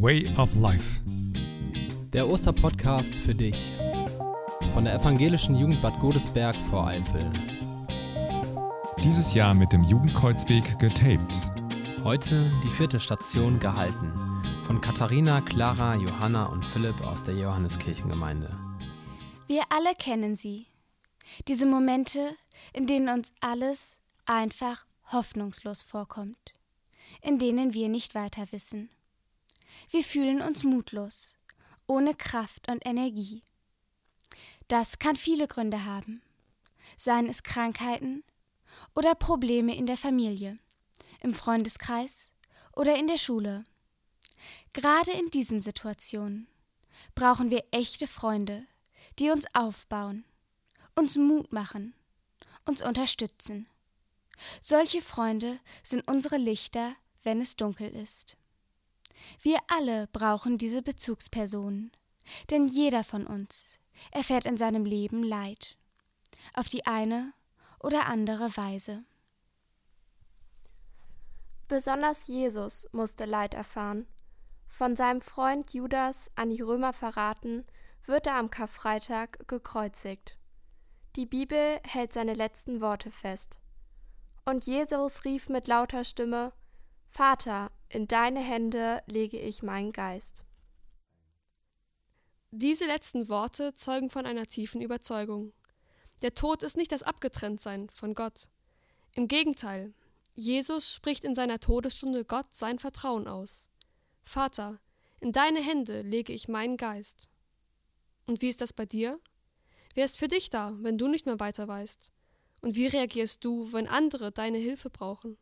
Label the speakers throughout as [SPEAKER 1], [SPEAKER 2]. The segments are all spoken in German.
[SPEAKER 1] Way of Life.
[SPEAKER 2] Der Osterpodcast für dich von der evangelischen Jugend Bad Godesberg vor Eifel.
[SPEAKER 1] Dieses Jahr mit dem Jugendkreuzweg getaped.
[SPEAKER 2] Heute die vierte Station gehalten von Katharina, Clara, Johanna und Philipp aus der Johanneskirchengemeinde.
[SPEAKER 3] Wir alle kennen sie. Diese Momente, in denen uns alles einfach hoffnungslos vorkommt, in denen wir nicht weiter wissen. Wir fühlen uns mutlos, ohne Kraft und Energie. Das kann viele Gründe haben, seien es Krankheiten oder Probleme in der Familie, im Freundeskreis oder in der Schule. Gerade in diesen Situationen brauchen wir echte Freunde, die uns aufbauen, uns Mut machen, uns unterstützen. Solche Freunde sind unsere Lichter, wenn es dunkel ist. Wir alle brauchen diese Bezugspersonen, denn jeder von uns erfährt in seinem Leben Leid, auf die eine oder andere Weise.
[SPEAKER 4] Besonders Jesus musste Leid erfahren. Von seinem Freund Judas an die Römer verraten, wird er am Karfreitag gekreuzigt. Die Bibel hält seine letzten Worte fest. Und Jesus rief mit lauter Stimme Vater, in deine Hände lege ich meinen Geist.
[SPEAKER 5] Diese letzten Worte zeugen von einer tiefen Überzeugung. Der Tod ist nicht das Abgetrenntsein von Gott. Im Gegenteil, Jesus spricht in seiner Todesstunde Gott sein Vertrauen aus. Vater, in deine Hände lege ich meinen Geist. Und wie ist das bei dir? Wer ist für dich da, wenn du nicht mehr weiter weißt? Und wie reagierst du, wenn andere deine Hilfe brauchen?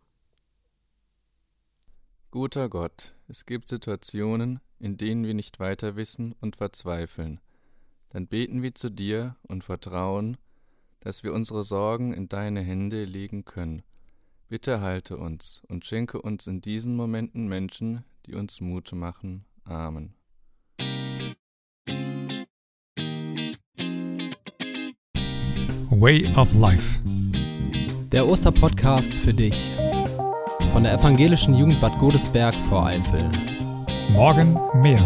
[SPEAKER 6] Guter Gott, es gibt Situationen, in denen wir nicht weiter wissen und verzweifeln. Dann beten wir zu dir und vertrauen, dass wir unsere Sorgen in deine Hände legen können. Bitte halte uns und schenke uns in diesen Momenten Menschen, die uns Mut machen. Amen.
[SPEAKER 1] Way of Life.
[SPEAKER 2] Der Osterpodcast für dich von der evangelischen Jugend Bad Godesberg vor Eifel.
[SPEAKER 1] Morgen mehr.